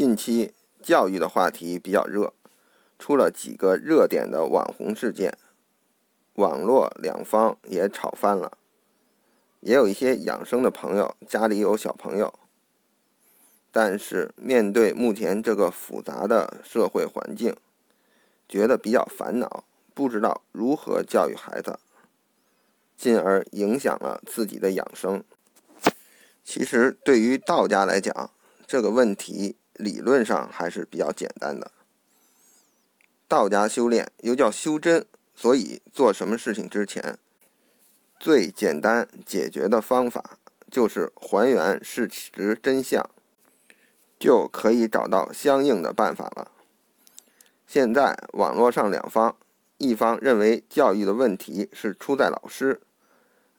近期教育的话题比较热，出了几个热点的网红事件，网络两方也吵翻了。也有一些养生的朋友家里有小朋友，但是面对目前这个复杂的社会环境，觉得比较烦恼，不知道如何教育孩子，进而影响了自己的养生。其实对于道家来讲，这个问题理论上还是比较简单的。道家修炼又叫修真，所以做什么事情之前，最简单解决的方法就是还原事实真相，就可以找到相应的办法了。现在网络上两方，一方认为教育的问题是出在老师，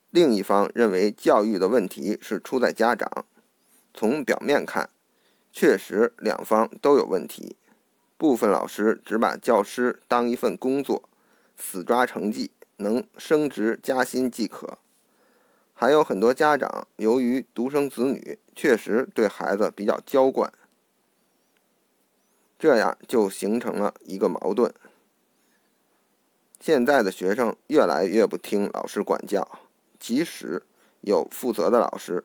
另一方认为教育的问题是出在家长。从表面看，确实，两方都有问题。部分老师只把教师当一份工作，死抓成绩，能升职加薪即可。还有很多家长由于独生子女，确实对孩子比较娇惯，这样就形成了一个矛盾。现在的学生越来越不听老师管教，即使有负责的老师。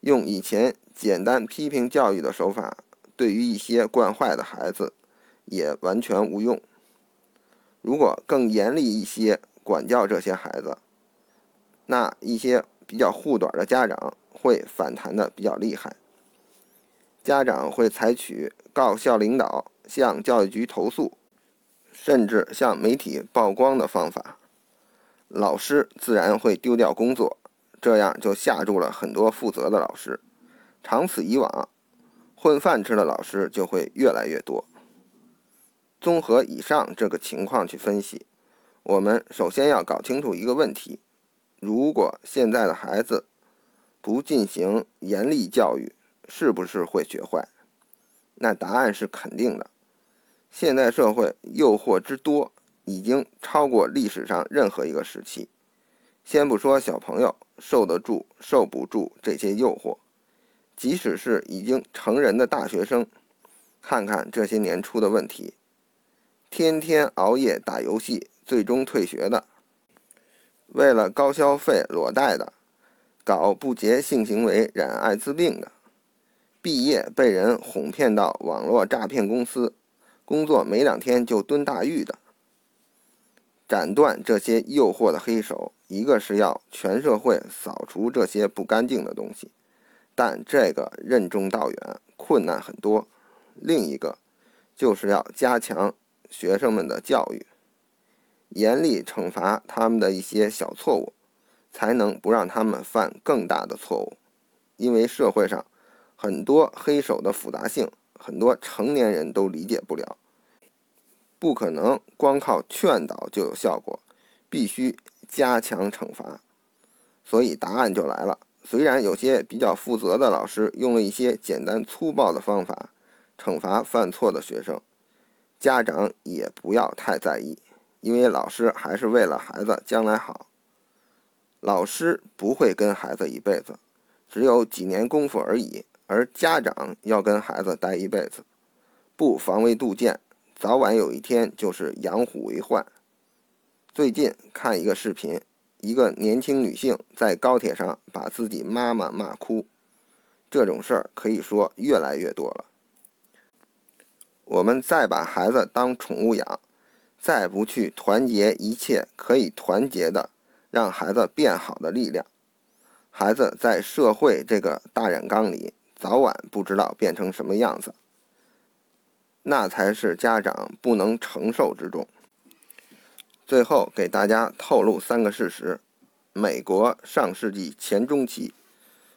用以前简单批评教育的手法，对于一些惯坏的孩子也完全无用。如果更严厉一些管教这些孩子，那一些比较护短的家长会反弹的比较厉害。家长会采取告校领导、向教育局投诉，甚至向媒体曝光的方法，老师自然会丢掉工作。这样就吓住了很多负责的老师，长此以往，混饭吃的老师就会越来越多。综合以上这个情况去分析，我们首先要搞清楚一个问题：如果现在的孩子不进行严厉教育，是不是会学坏？那答案是肯定的。现代社会诱惑之多，已经超过历史上任何一个时期。先不说小朋友受得住受不住这些诱惑，即使是已经成人的大学生，看看这些年出的问题：天天熬夜打游戏，最终退学的；为了高消费裸贷的；搞不洁性行为染艾滋病的；毕业被人哄骗到网络诈骗公司，工作没两天就蹲大狱的。斩断这些诱惑的黑手。一个是要全社会扫除这些不干净的东西，但这个任重道远，困难很多。另一个就是要加强学生们的教育，严厉惩罚他们的一些小错误，才能不让他们犯更大的错误。因为社会上很多黑手的复杂性，很多成年人都理解不了，不可能光靠劝导就有效果，必须。加强惩罚，所以答案就来了。虽然有些比较负责的老师用了一些简单粗暴的方法惩罚犯错的学生，家长也不要太在意，因为老师还是为了孩子将来好。老师不会跟孩子一辈子，只有几年功夫而已，而家长要跟孩子待一辈子，不防微杜渐，早晚有一天就是养虎为患。最近看一个视频，一个年轻女性在高铁上把自己妈妈骂哭，这种事儿可以说越来越多了。我们再把孩子当宠物养，再不去团结一切可以团结的，让孩子变好的力量，孩子在社会这个大染缸里，早晚不知道变成什么样子，那才是家长不能承受之重。最后给大家透露三个事实：美国上世纪前中期，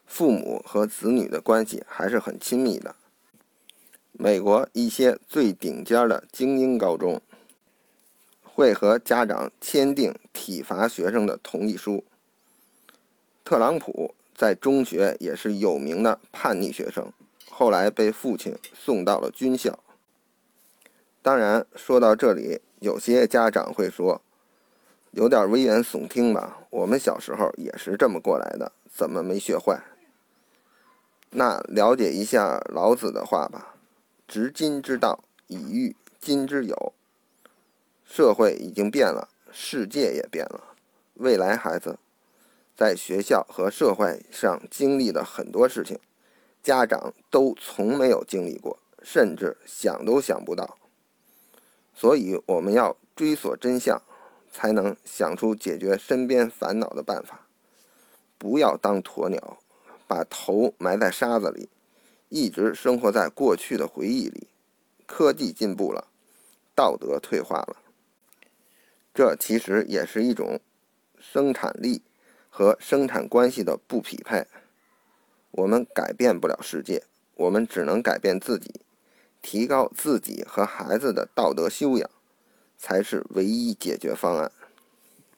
父母和子女的关系还是很亲密的。美国一些最顶尖的精英高中，会和家长签订体罚学生的同意书。特朗普在中学也是有名的叛逆学生，后来被父亲送到了军校。当然，说到这里。有些家长会说，有点危言耸听吧？我们小时候也是这么过来的，怎么没学坏？那了解一下老子的话吧：“执今之道，以御今之有。社会已经变了，世界也变了。未来孩子在学校和社会上经历的很多事情，家长都从没有经历过，甚至想都想不到。所以，我们要追索真相，才能想出解决身边烦恼的办法。不要当鸵鸟，把头埋在沙子里，一直生活在过去的回忆里。科技进步了，道德退化了，这其实也是一种生产力和生产关系的不匹配。我们改变不了世界，我们只能改变自己。提高自己和孩子的道德修养，才是唯一解决方案。